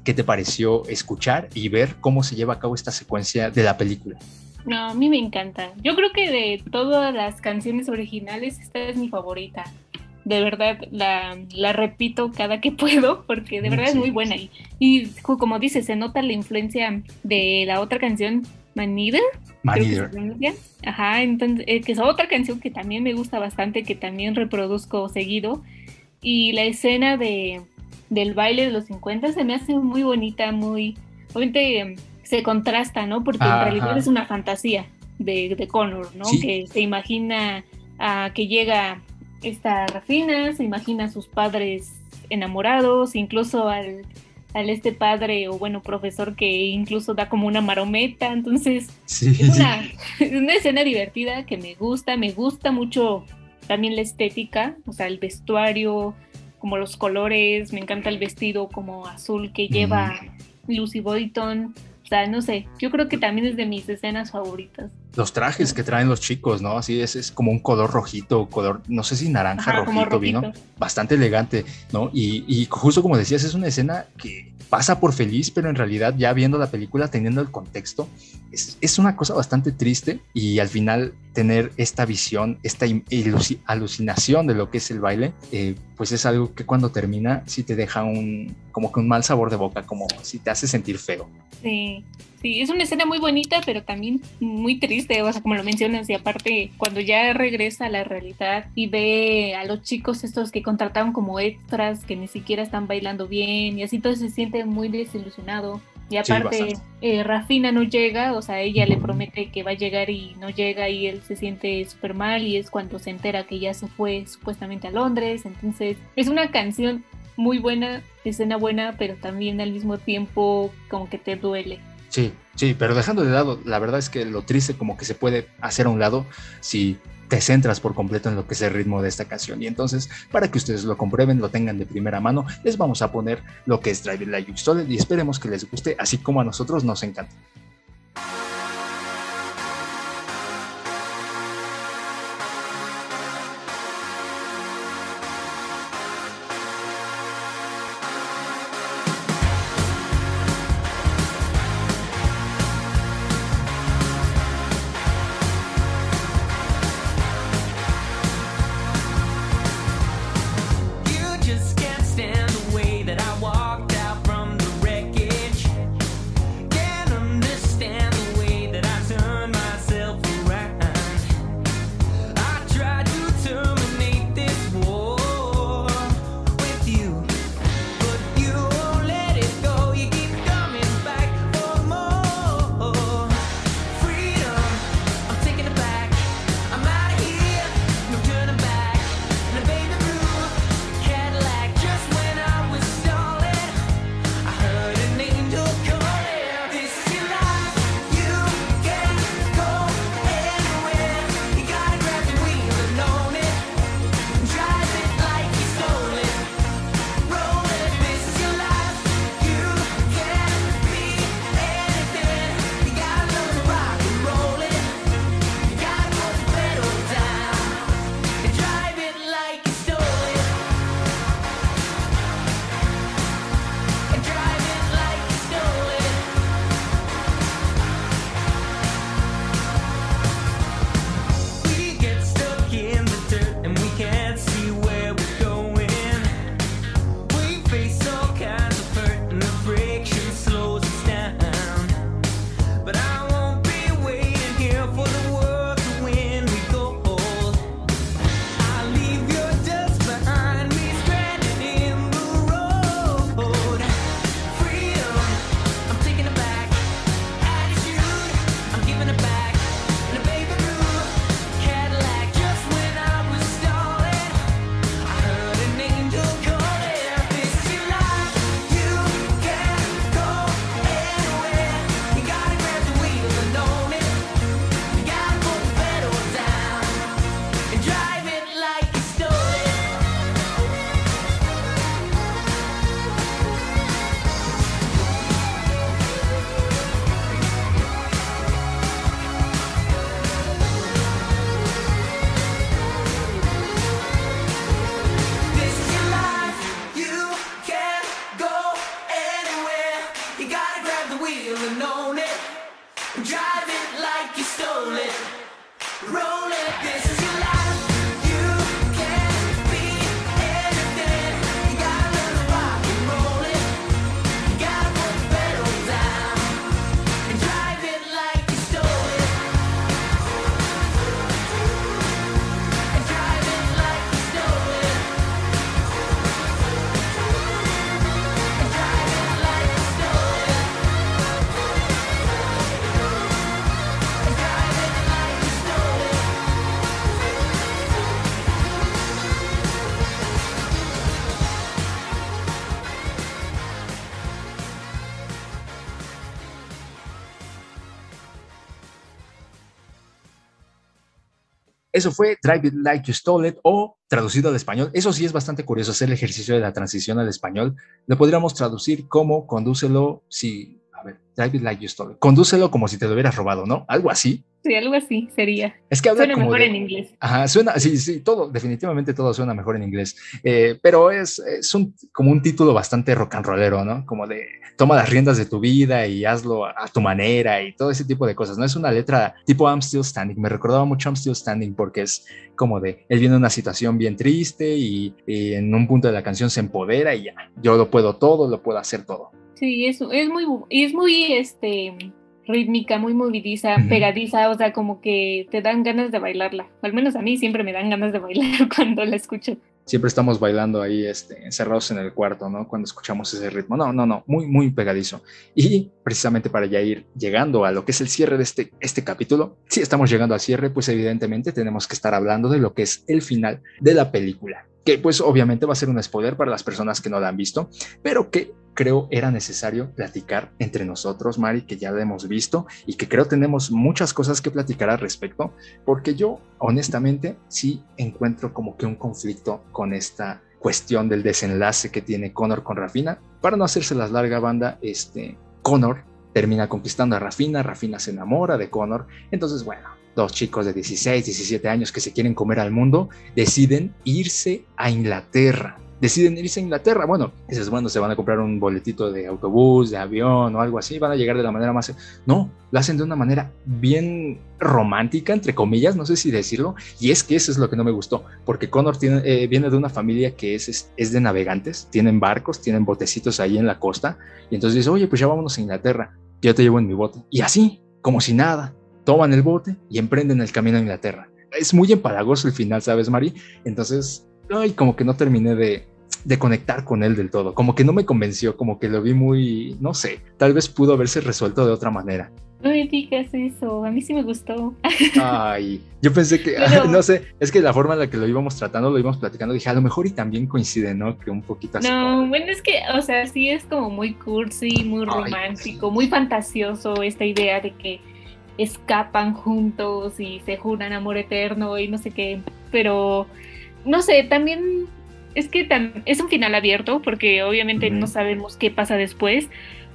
¿Qué te pareció escuchar y ver cómo se lleva a cabo esta secuencia de la película? No, a mí me encanta. Yo creo que de todas las canciones originales, esta es mi favorita. De verdad, la, repito cada que puedo, porque de verdad es muy buena. Y, y, como dices, se nota la influencia de la otra canción, Man Eater. Ajá, entonces, eh, que es otra canción que también me gusta bastante, que también reproduzco seguido. Y la escena de, del baile de los 50 se me hace muy bonita, muy... Obviamente se contrasta, ¿no? Porque en realidad es una fantasía de, de Connor, ¿no? Que se imagina a que llega esta Rafina, se imagina a sus padres enamorados, incluso al, al este padre o bueno profesor que incluso da como una marometa, entonces es, una, es una escena divertida que me gusta, me gusta mucho también la estética, o sea, el vestuario, como los colores, me encanta el vestido como azul que lleva Lucy Boyton, o sea, no sé, yo creo que también es de mis escenas favoritas. Los trajes que traen los chicos, ¿no? Así es, es como un color rojito, color, no sé si naranja, rojito, vino. Bastante elegante, ¿no? Y, y justo como decías, es una escena que pasa por feliz, pero en realidad ya viendo la película, teniendo el contexto, es, es una cosa bastante triste y al final tener esta visión, esta alucinación de lo que es el baile, eh, pues es algo que cuando termina sí te deja un como que un mal sabor de boca, como si te hace sentir feo. Sí, sí, es una escena muy bonita, pero también muy triste, o sea, como lo mencionas, y aparte cuando ya regresa a la realidad y ve a los chicos estos que contrataron como extras, que ni siquiera están bailando bien, y así todo se siente muy desilusionado. Y aparte, eh, Rafina no llega, o sea, ella le promete que va a llegar y no llega y él se siente súper mal y es cuando se entera que ya se fue supuestamente a Londres. Entonces, es una canción muy buena, escena buena, pero también al mismo tiempo como que te duele. Sí, sí, pero dejando de lado, la verdad es que lo triste como que se puede hacer a un lado si te centras por completo en lo que es el ritmo de esta canción. Y entonces, para que ustedes lo comprueben, lo tengan de primera mano, les vamos a poner lo que es Driving Like You y esperemos que les guste, así como a nosotros nos encanta. Eso fue Drive It Like You Stole It o traducido al español. Eso sí es bastante curioso hacer el ejercicio de la transición al español. Lo podríamos traducir como condúcelo si, ver, Drive It Like You Stole. Condúcelo como si te lo hubieras robado, ¿no? Algo así. Sí, algo así sería. Es que habla suena mejor en inglés. Ajá, suena, sí, sí, todo, definitivamente todo suena mejor en inglés. Eh, pero es, es un, como un título bastante rock and rollero, ¿no? Como de toma las riendas de tu vida y hazlo a, tu manera y todo ese tipo de cosas. No es una letra tipo I'm Still Standing. Me recordaba mucho I'm Still Standing porque es como de él viene una situación bien triste y, en un punto de la canción se empodera y ya, yo lo puedo todo, lo puedo hacer todo. Sí, es, es muy, es muy, este, rítmica, muy movidiza, pegadiza, o sea, como que te dan ganas de bailarla. Al menos a mí siempre me dan ganas de bailar cuando la escucho. Siempre estamos bailando ahí este, encerrados en el cuarto, ¿no? Cuando escuchamos ese ritmo. No, no, no, muy, muy pegadizo. Y precisamente para ya ir llegando a lo que es el cierre de este, este capítulo, si estamos llegando al cierre, pues evidentemente tenemos que estar hablando de lo que es el final de la película que pues obviamente va a ser un spoiler para las personas que no la han visto, pero que creo era necesario platicar entre nosotros, Mari, que ya la hemos visto y que creo tenemos muchas cosas que platicar al respecto, porque yo honestamente sí encuentro como que un conflicto con esta cuestión del desenlace que tiene Connor con Rafina. Para no hacerse las larga banda, este Connor termina conquistando a Rafina, Rafina se enamora de Connor, entonces bueno, dos chicos de 16, 17 años que se quieren comer al mundo, deciden irse a Inglaterra. Deciden irse a Inglaterra. Bueno, dices, bueno, se van a comprar un boletito de autobús, de avión o algo así, van a llegar de la manera más... No, lo hacen de una manera bien romántica, entre comillas, no sé si decirlo, y es que eso es lo que no me gustó, porque Connor tiene, eh, viene de una familia que es, es, de navegantes, tienen barcos, tienen botecitos ahí en la costa, y entonces dice, oye, pues ya vámonos a Inglaterra, yo te llevo en mi bote. Y así, como si nada, toman el bote y emprenden el camino a Inglaterra. Es muy empalagoso el final, ¿sabes, Mari? Entonces, ay, como que no terminé de, de conectar con él del todo, como que no me convenció, como que lo vi muy, no sé, tal vez pudo haberse resuelto de otra manera. No me digas eso, a mí sí me gustó. Ay, yo pensé que, no sé, es que la forma en la que lo íbamos tratando, lo íbamos platicando, dije, a lo mejor y también coincide, ¿no? Que un poquito así. No, bueno, es que, o sea, sí es como muy cursi, muy romántico, muy fantasioso esta idea de que escapan juntos y se juran amor eterno y no sé qué, pero no sé, también es que es un final abierto porque obviamente no sabemos qué pasa después,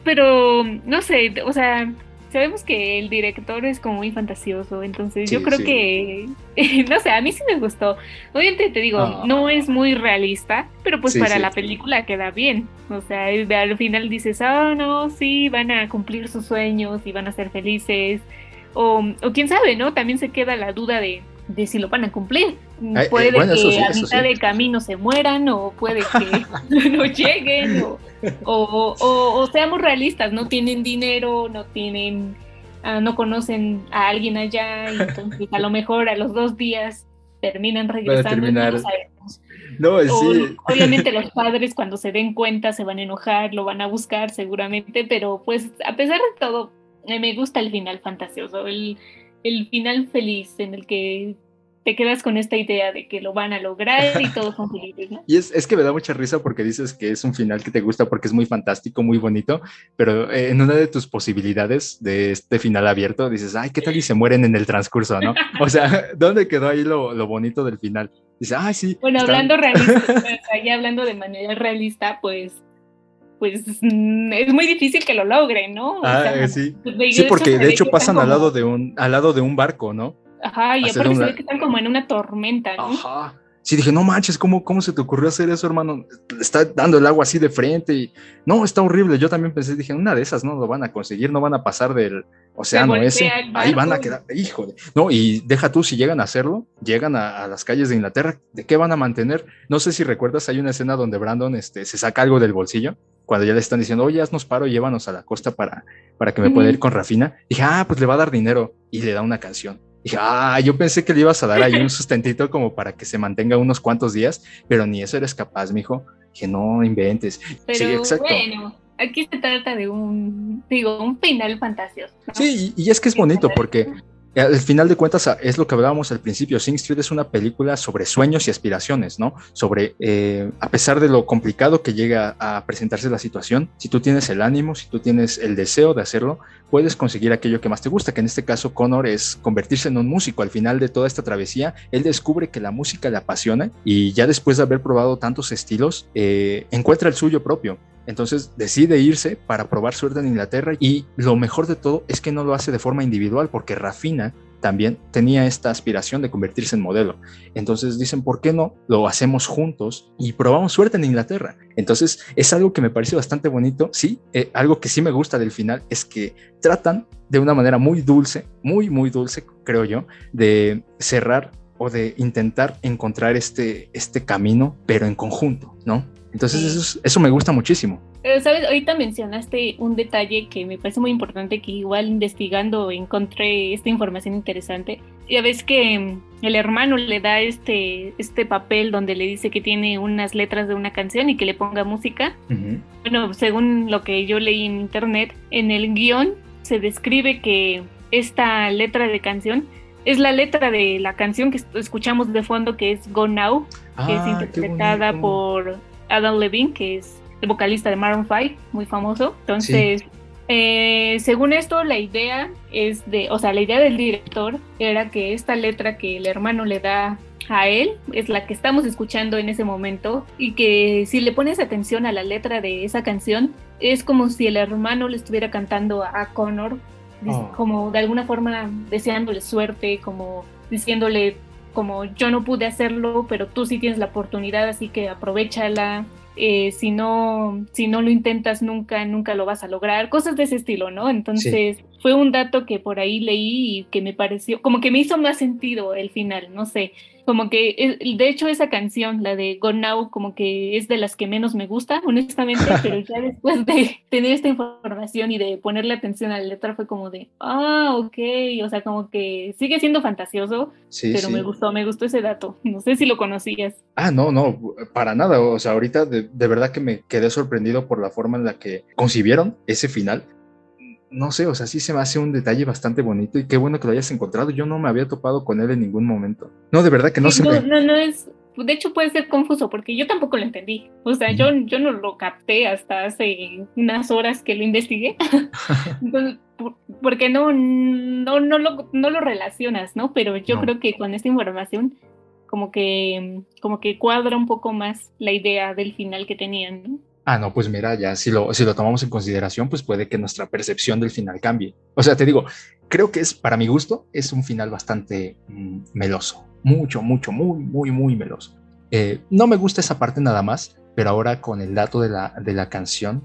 pero no sé, o sea, sabemos que el director es como muy fantasioso, entonces yo creo que, no sé, a mí sí me gustó. Obviamente te digo, ah. no es muy realista, pero pues para la película queda bien. O sea, al final dices, ah, no, sí, van a cumplir sus sueños y van a ser felices o, quién sabe, ¿no? También se queda la duda de, de si lo van a cumplir. Eh, puede que a mitad de camino se mueran o puede que no lleguen o, o, o, seamos realistas, no tienen dinero, no tienen, ah, no conocen a alguien allá y entonces a lo mejor a los dos días terminan regresando. No, no sí. Obviamente los padres cuando se den cuenta se van a enojar, lo van a buscar seguramente, pero pues a pesar de todo, me gusta el final fantasioso, el, el final feliz en el que te quedas con esta idea de que lo van a lograr y todos son felices, Y es, es, que me da mucha risa porque dices que es un final que te gusta porque es muy fantástico, muy bonito, pero eh, en una de tus posibilidades de este final abierto dices, ay, ¿qué tal y se mueren en el transcurso, no? O sea, ¿dónde quedó ahí lo, lo bonito del final? Dice, ay, sí. Bueno, hablando realista, ya hablando de manera realista, pues pues mm, es muy difícil que lo logren, ¿no? ah, sí. Pues, sí, porque de hecho pasan al lado de un al lado de un barco, ¿no? Ajá, y aparte se ve que están como en una tormenta, ¿no? Ajá. sí dije, no manches, ¿cómo, ¿cómo se te ocurrió hacer eso, hermano? Está dando el agua así de frente y no, está horrible. Yo también pensé, dije, una de esas no lo van a conseguir, no van a pasar del océano ese, ahí van a quedar, híjole. No, y deja tú, si llegan a hacerlo, llegan a, las calles de Inglaterra, ¿de qué van a mantener? No sé si recuerdas, hay una escena donde Brandon este, se saca algo del bolsillo cuando ya le están diciendo, oye, haznos paro, llévanos a la costa para, para que me pueda ir con Rafina. Dije, ah, pues le va a dar dinero y le da una canción. Dije, ah, yo pensé que le ibas a dar ahí un sustentito como para que se mantenga unos cuantos días, pero ni eso eres capaz, mijo. Dije, no inventes. Pero sí, exacto. bueno, aquí se trata de un, digo, un final fantasioso. Sí, y, es que es bonito porque eh, al final de cuentas, es lo que hablábamos al principio. Sing Street es una película sobre sueños y aspiraciones, ¿no? Sobre, eh, a pesar de lo complicado que llega a presentarse la situación, si tú tienes el ánimo, si tú tienes el deseo de hacerlo, puedes conseguir aquello que más te gusta, que en este caso Connor es convertirse en un músico. Al final de toda esta travesía, él descubre que la música le apasiona y ya después de haber probado tantos estilos, eh, encuentra el suyo propio. Entonces decide irse para probar suerte en Inglaterra y lo mejor de todo es que no lo hace de forma individual porque Rafina también tenía esta aspiración de convertirse en modelo. Entonces dicen, ¿por qué no lo hacemos juntos y probamos suerte en Inglaterra? Entonces es algo que me parece bastante bonito. Sí, eh, algo que sí me gusta del final es que tratan de una manera muy dulce, muy, muy dulce, creo yo, de cerrar o de intentar encontrar este, este camino, pero en conjunto, ¿no? Entonces eso, eso me gusta muchísimo. Pero, ¿sabes? Ahorita mencionaste un detalle que me parece muy importante, que igual investigando encontré esta información interesante. Ya ves que mm, el hermano le da este, este papel donde le dice que tiene unas letras de una canción y que le ponga música. Bueno, según lo que yo leí en internet, en el guion se describe que esta letra de canción es la letra de la canción que escuchamos de fondo, que es Go Now, que es ah, interpretada por Adam Levine, que es el vocalista de Maroon 5, muy famoso. Entonces, eh, según esto, la idea es de, o sea, la idea del director era que esta letra que el hermano le da a él es la que estamos escuchando en ese momento y que si le pones atención a la letra de esa canción es como si el hermano le estuviera cantando a Connor oh. como de alguna forma deseándole suerte como diciéndole como yo no pude hacerlo pero tú sí tienes la oportunidad así que aprovechala. Eh, si, no, si no lo intentas nunca, nunca lo vas a lograr, cosas de ese estilo, ¿no? Entonces fue un dato que por ahí leí y que me pareció, como que me hizo más sentido el final, no sé, como que, de hecho, esa canción, la de Go Now, como que es de las que menos me gusta, honestamente, pero ya después de tener esta información y de ponerle atención a la letra fue como de, ah, ok, o sea, como que sigue siendo fantasioso, pero me gustó, me gustó ese dato. No sé si lo conocías. Ah, no, no, para nada. O sea, ahorita de, de verdad que me quedé sorprendido por la forma en la que concibieron ese final no sé, o sea, sí se me hace un detalle bastante bonito y qué bueno que lo hayas encontrado. Yo no me había topado con él en ningún momento. No, de verdad que no se no, me... No, no es... De hecho puede ser confuso porque yo tampoco lo entendí. O sea, yo, yo no lo capté hasta hace unas horas que lo investigué. porque no, no, no, lo, no lo relacionas, ¿no? Pero yo creo que con esta información como que, como que cuadra un poco más la idea del final que tenían, ¿no? Ah, no, pues mira, ya si lo, si lo tomamos en consideración, pues puede que nuestra percepción del final cambie. O sea, te digo, creo que es, para mi gusto, es un final bastante mm, meloso. Mucho, mucho, muy, muy, muy meloso. Eh, no me gusta esa parte nada más, pero ahora con el dato de la, de la canción,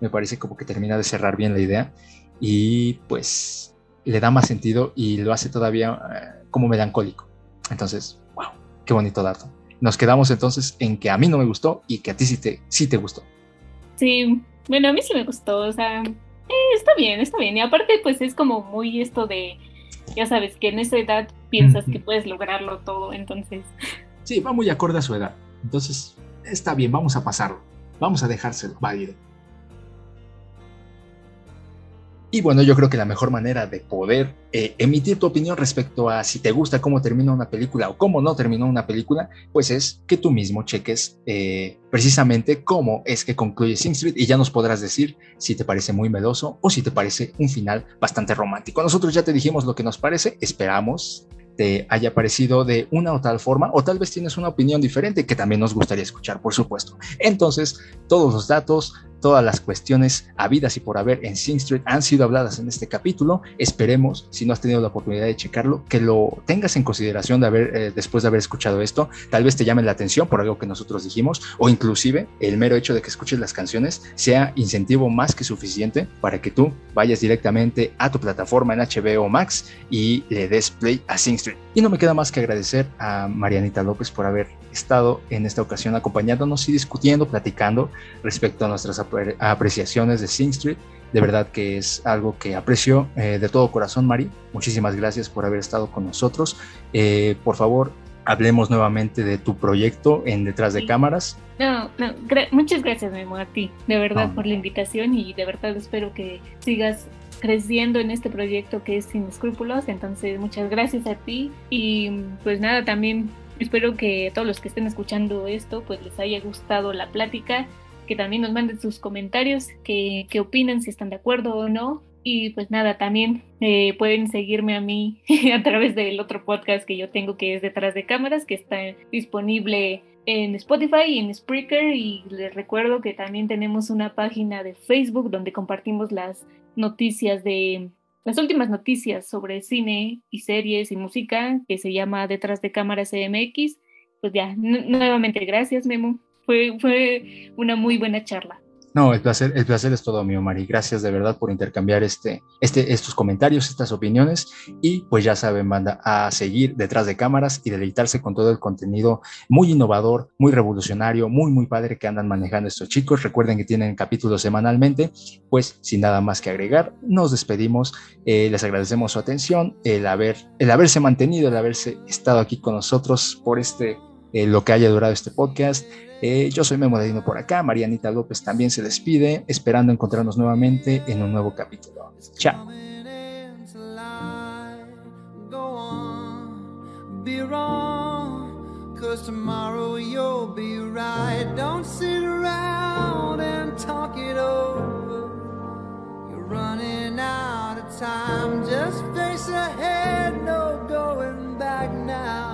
me parece como que termina de cerrar bien la idea y pues le da más sentido y lo hace todavía eh, como melancólico. Entonces, wow, qué bonito dato. Nos quedamos entonces en que a mí no me gustó y que a ti sí te, sí te gustó. Sí, bueno, a mí sí me gustó, o sea, eh, está bien, está bien. Y aparte, pues es como muy esto de, ya sabes, que en esa edad piensas que puedes lograrlo todo, entonces. Sí, va muy acorde a su edad. Entonces, está bien, vamos a pasarlo. Vamos a dejárselo válido. Y bueno, yo creo que la mejor manera de poder eh, emitir tu opinión respecto a si te gusta cómo termina una película o cómo no terminó una película, pues es que tú mismo cheques eh, precisamente cómo es que concluye Sing Street y ya nos podrás decir si te parece muy meloso o si te parece un final bastante romántico. Nosotros ya te dijimos lo que nos parece, esperamos te haya parecido de una o tal forma, o tal vez tienes una opinión diferente que también nos gustaría escuchar, por supuesto. Entonces, todos los datos, todas las cuestiones habidas y por haber en Sing Street han sido habladas en este capítulo. Esperemos, si no has tenido la oportunidad de checarlo, que lo tengas en consideración de haber, eh, después de haber escuchado esto. Tal vez te llame la atención por algo que nosotros dijimos, o inclusive el mero hecho de que escuches las canciones sea incentivo más que suficiente para que tú vayas directamente a tu plataforma en HBO Max y le des play a Sing Street. Y no me queda más que agradecer a Marianita López por haber estado en esta ocasión acompañándonos y discutiendo, platicando respecto a nuestras apreciaciones de Sing Street. De verdad que es algo que aprecio eh, de todo corazón, Mari. Muchísimas gracias por haber estado con nosotros. Eh, por favor, hablemos nuevamente de tu proyecto en Detrás de Cámaras. No, no, muchas gracias, Memo, a ti, de verdad, por la invitación y de verdad espero que sigas creciendo en este proyecto que es Sin Escrúpulos. Entonces, muchas gracias a ti y pues nada, también espero que todos los que estén escuchando esto, pues les haya gustado la plática, que también nos manden sus comentarios, que, que opinan, si están de acuerdo o no. Y pues nada, también eh, pueden seguirme a mí a través del otro podcast que yo tengo que es Detrás de Cámaras, que está disponible en Spotify y en Spreaker. Y les recuerdo que también tenemos una página de Facebook donde compartimos las noticias de las últimas noticias sobre cine y series y música que se llama Detrás de Cámaras CMX. Pues ya, nuevamente gracias, Memo. Fue, fue una muy buena charla. No, el placer, el placer es todo mío, Mari. Gracias de verdad por intercambiar este, este, estos comentarios, estas opiniones. Y pues ya saben, manda a seguir detrás de cámaras y deleitarse con todo el contenido muy innovador, muy revolucionario, muy, muy padre que andan manejando estos chicos. Recuerden que tienen capítulos semanalmente. Pues sin nada más que agregar, nos despedimos. Eh, les agradecemos su atención, el, haber, el haberse mantenido, el haberse estado aquí con nosotros por este, eh, lo que haya durado este podcast. Eh, yo soy Memo Dedino por acá, Marianita López también se despide, esperando encontrarnos nuevamente en un nuevo capítulo. Chao. Running out of time. Just face ahead, no going back now.